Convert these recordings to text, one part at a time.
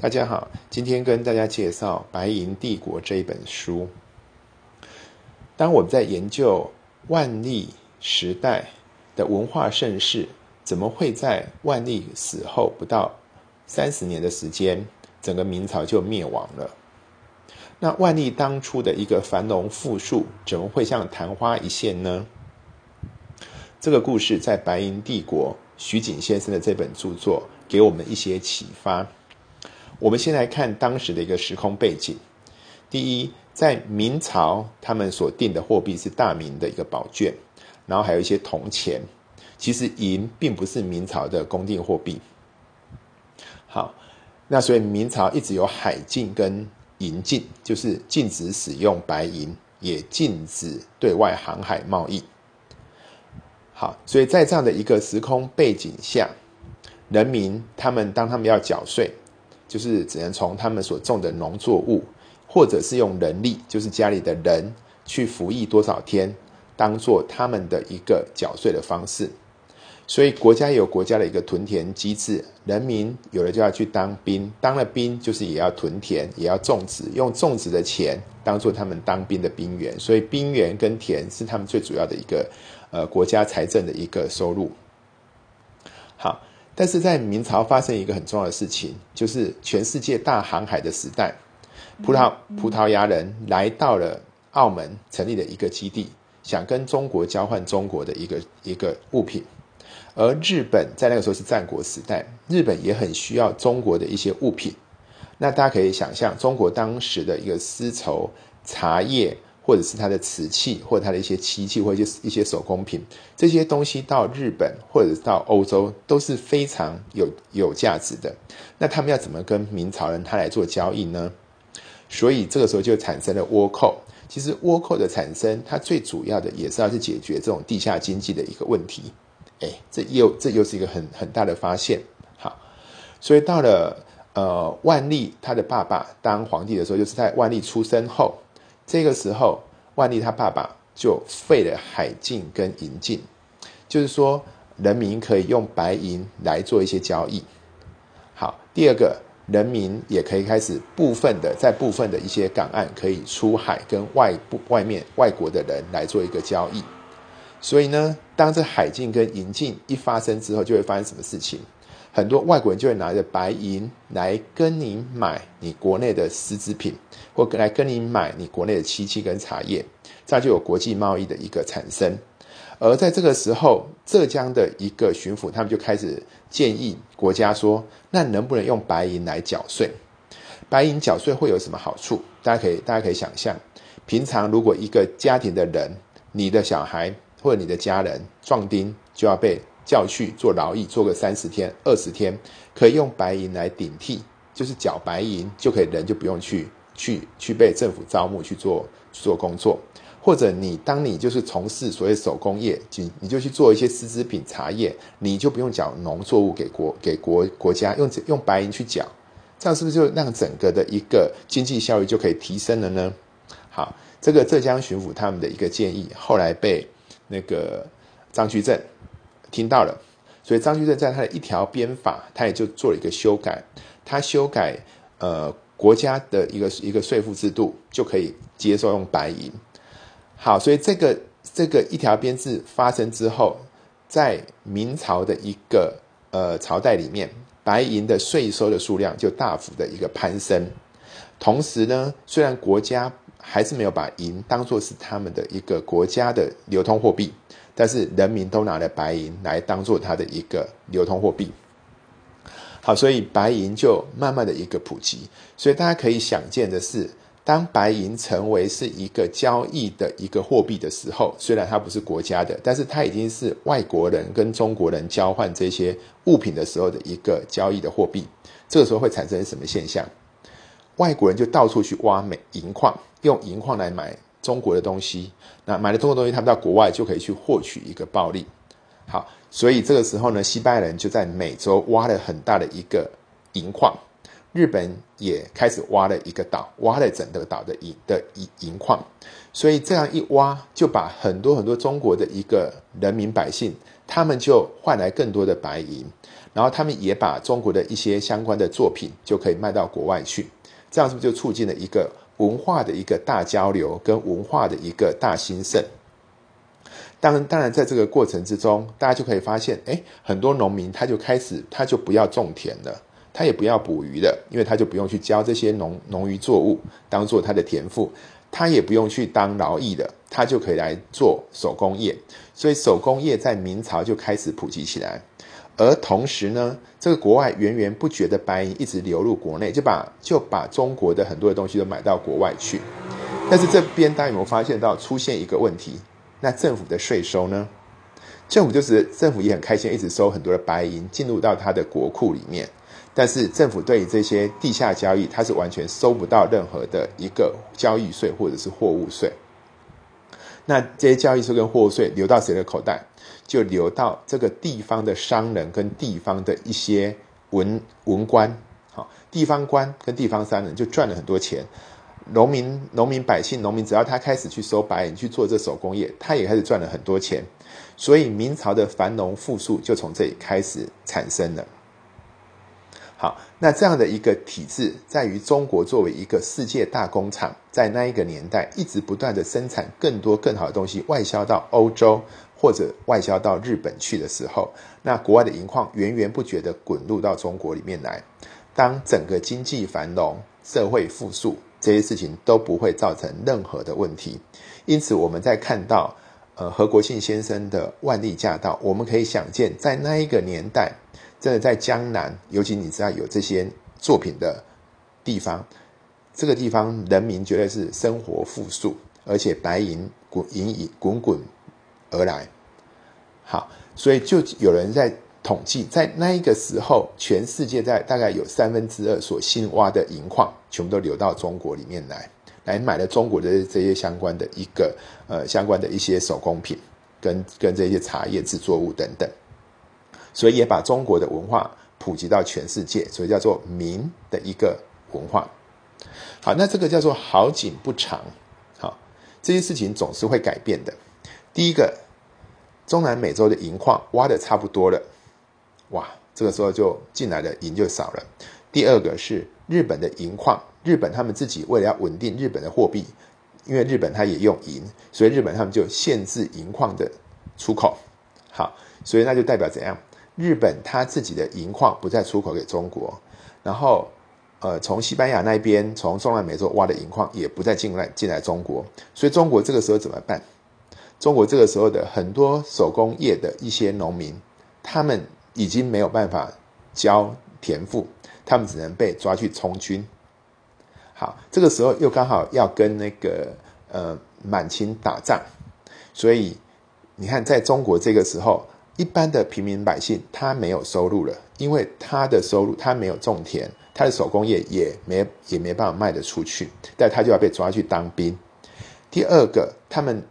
大家好，今天跟大家介绍《白银帝国》这一本书。当我们在研究万历时代的文化盛世，怎么会在万历死后不到三十年的时间，整个明朝就灭亡了？那万历当初的一个繁荣富庶，怎么会像昙花一现呢？这个故事在《白银帝国》徐景先生的这本著作给我们一些启发。我们先来看当时的一个时空背景。第一，在明朝，他们所定的货币是大明的一个宝卷，然后还有一些铜钱。其实银并不是明朝的公定货币。好，那所以明朝一直有海禁跟银禁，就是禁止使用白银，也禁止对外航海贸易。好，所以在这样的一个时空背景下，人民他们当他们要缴税。就是只能从他们所种的农作物，或者是用人力，就是家里的人去服役多少天，当做他们的一个缴税的方式。所以国家有国家的一个屯田机制，人民有的就要去当兵，当了兵就是也要屯田，也要种植，用种植的钱当做他们当兵的兵员。所以兵员跟田是他们最主要的一个呃国家财政的一个收入。好。但是在明朝发生一个很重要的事情，就是全世界大航海的时代，葡萄葡萄牙人来到了澳门，成立了一个基地，想跟中国交换中国的一个一个物品。而日本在那个时候是战国时代，日本也很需要中国的一些物品。那大家可以想象，中国当时的一个丝绸、茶叶。或者是它的瓷器，或者它的一些漆器，或者一些一些手工品，这些东西到日本或者到欧洲都是非常有有价值的。那他们要怎么跟明朝人他来做交易呢？所以这个时候就产生了倭寇。其实倭寇的产生，它最主要的也是要去解决这种地下经济的一个问题。哎，这又这又是一个很很大的发现。好，所以到了呃万历他的爸爸当皇帝的时候，就是在万历出生后。这个时候，万历他爸爸就废了海禁跟银禁，就是说人民可以用白银来做一些交易。好，第二个人民也可以开始部分的在部分的一些港岸可以出海跟外部外面外国的人来做一个交易。所以呢，当这海禁跟银禁一发生之后，就会发生什么事情？很多外国人就会拿着白银来跟你买你国内的丝织品，或来跟你买你国内的漆器跟茶叶，这样就有国际贸易的一个产生。而在这个时候，浙江的一个巡抚他们就开始建议国家说：“那能不能用白银来缴税？白银缴税会有什么好处？大家可以大家可以想象，平常如果一个家庭的人，你的小孩或者你的家人壮丁就要被。”叫去做劳役，做个三十天、二十天，可以用白银来顶替，就是缴白银就可以，人就不用去去去被政府招募去做去做工作，或者你当你就是从事所谓手工业，你你就去做一些丝织品、茶叶，你就不用缴农作物给国给国国家，用用白银去缴，这样是不是就让整个的一个经济效益就可以提升了呢？好，这个浙江巡抚他们的一个建议，后来被那个张居正。听到了，所以张居正在他的一条编法，他也就做了一个修改。他修改呃国家的一个一个税负制度，就可以接受用白银。好，所以这个这个一条编制发生之后，在明朝的一个呃朝代里面，白银的税收的数量就大幅的一个攀升。同时呢，虽然国家还是没有把银当做是他们的一个国家的流通货币。但是人民都拿了白银来当做它的一个流通货币，好，所以白银就慢慢的一个普及。所以大家可以想见的是，当白银成为是一个交易的一个货币的时候，虽然它不是国家的，但是它已经是外国人跟中国人交换这些物品的时候的一个交易的货币。这个时候会产生什么现象？外国人就到处去挖美银矿，用银矿来买。中国的东西，那买了中国东西，他们到国外就可以去获取一个暴利。好，所以这个时候呢，西班牙人就在美洲挖了很大的一个银矿，日本也开始挖了一个岛，挖了整个岛的银的银银矿。所以这样一挖，就把很多很多中国的一个人民百姓，他们就换来更多的白银。然后他们也把中国的一些相关的作品就可以卖到国外去，这样是不是就促进了一个文化的一个大交流跟文化的一个大兴盛？当然，当然，在这个过程之中，大家就可以发现，哎，很多农民他就开始他就不要种田了，他也不要捕鱼了，因为他就不用去教这些农农渔作物当做他的田赋，他也不用去当劳役的，他就可以来做手工业。所以手工业在明朝就开始普及起来，而同时呢，这个国外源源不绝的白银一直流入国内，就把就把中国的很多的东西都买到国外去。但是这边大家有没有发现到出现一个问题？那政府的税收呢？政府就是政府也很开心，一直收很多的白银进入到他的国库里面。但是政府对于这些地下交易，它是完全收不到任何的一个交易税或者是货物税。那这些交易税跟货物税流到谁的口袋？就流到这个地方的商人跟地方的一些文文官。好，地方官跟地方商人就赚了很多钱。农民、农民百姓、农民，只要他开始去收白银去做这手工业，他也开始赚了很多钱。所以明朝的繁荣富庶就从这里开始产生了。好，那这样的一个体制，在于中国作为一个世界大工厂，在那一个年代一直不断的生产更多更好的东西，外销到欧洲或者外销到日本去的时候，那国外的银矿源源不绝的滚入到中国里面来。当整个经济繁荣、社会富庶。这些事情都不会造成任何的问题，因此我们在看到呃何国庆先生的万历驾到，我们可以想见，在那一个年代，真的在江南，尤其你知道有这些作品的地方，这个地方人民绝对是生活富庶，而且白银滚银银滚滚而来。好，所以就有人在。统计在那一个时候，全世界在大概有三分之二所新挖的银矿，全部都流到中国里面来，来买了中国的这些相关的一个呃相关的一些手工品，跟跟这些茶叶制作物等等，所以也把中国的文化普及到全世界，所以叫做明的一个文化。好，那这个叫做好景不长，好，这些事情总是会改变的。第一个，中南美洲的银矿挖的差不多了。哇，这个时候就进来的银就少了。第二个是日本的银矿，日本他们自己为了要稳定日本的货币，因为日本它也用银，所以日本他们就限制银矿的出口。好，所以那就代表怎样？日本它自己的银矿不再出口给中国，然后呃，从西班牙那边从中南美洲挖的银矿也不再进来进来中国，所以中国这个时候怎么办？中国这个时候的很多手工业的一些农民，他们。已经没有办法交田赋，他们只能被抓去充军。好，这个时候又刚好要跟那个呃满清打仗，所以你看，在中国这个时候，一般的平民百姓他没有收入了，因为他的收入他没有种田，他的手工业也没也没办法卖得出去，但他就要被抓去当兵。第二个，他们。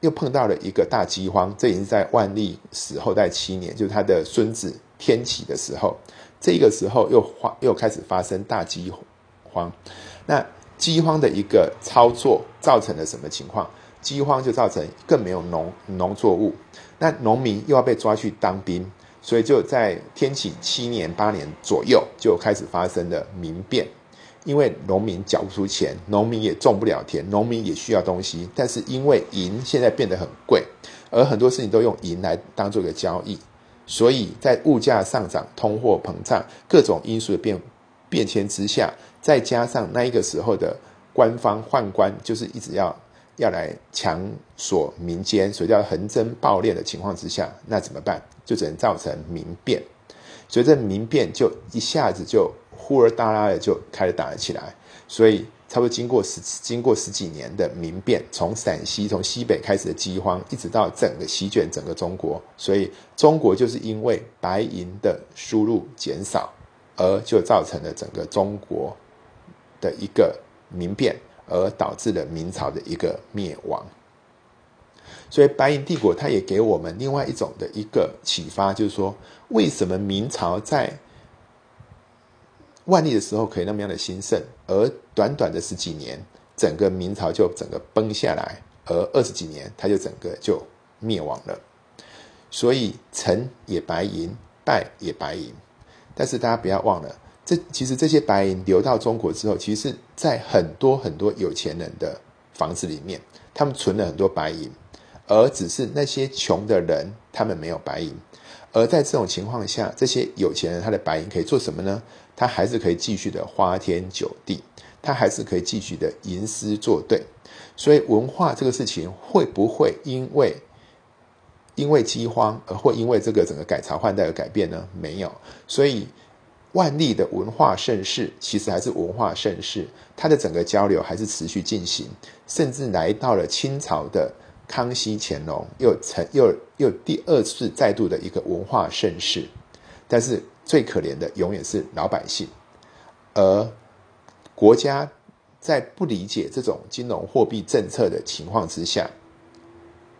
又碰到了一个大饥荒，这已经在万历死后代七年，就是他的孙子天启的时候，这个时候又发又开始发生大饥荒。那饥荒的一个操作造成了什么情况？饥荒就造成更没有农农作物，那农民又要被抓去当兵，所以就在天启七年八年左右就开始发生了民变。因为农民缴不出钱，农民也种不了田，农民也需要东西，但是因为银现在变得很贵，而很多事情都用银来当做一个交易，所以在物价上涨、通货膨胀各种因素的变变迁之下，再加上那一个时候的官方宦官就是一直要要来强索民间，所以叫横征暴敛的情况之下，那怎么办？就只能造成民变，所以这民变就一下子就。呼儿大拉的就开始打了起来，所以差不多经过十经过十几年的民变，从陕西从西北开始的饥荒，一直到整个席卷整个中国，所以中国就是因为白银的输入减少，而就造成了整个中国的一个民变，而导致了明朝的一个灭亡。所以白银帝国它也给我们另外一种的一个启发，就是说为什么明朝在万历的时候可以那么样的兴盛，而短短的十几年，整个明朝就整个崩下来，而二十几年，它就整个就灭亡了。所以成也白银，败也白银。但是大家不要忘了，这其实这些白银流到中国之后，其实是在很多很多有钱人的房子里面，他们存了很多白银，而只是那些穷的人他们没有白银。而在这种情况下，这些有钱人他的白银可以做什么呢？他还是可以继续的花天酒地，他还是可以继续的吟诗作对。所以文化这个事情会不会因为因为饥荒而会因为这个整个改朝换代而改变呢？没有。所以万历的文化盛世其实还是文化盛世，它的整个交流还是持续进行，甚至来到了清朝的。康熙、乾隆又成又又第二次再度的一个文化盛世，但是最可怜的永远是老百姓，而国家在不理解这种金融货币政策的情况之下，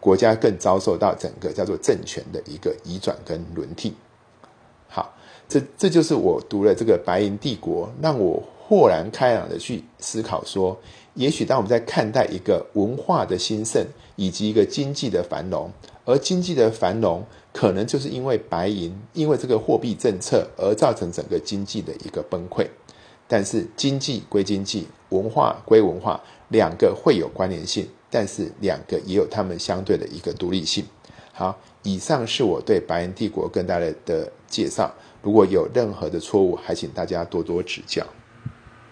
国家更遭受到整个叫做政权的一个移转跟轮替。好，这这就是我读了这个《白银帝国》，让我豁然开朗的去思考说。也许当我们在看待一个文化的兴盛以及一个经济的繁荣，而经济的繁荣可能就是因为白银，因为这个货币政策而造成整个经济的一个崩溃。但是经济归经济，文化归文化，两个会有关联性，但是两个也有他们相对的一个独立性。好，以上是我对白银帝国跟大家的介绍。如果有任何的错误，还请大家多多指教。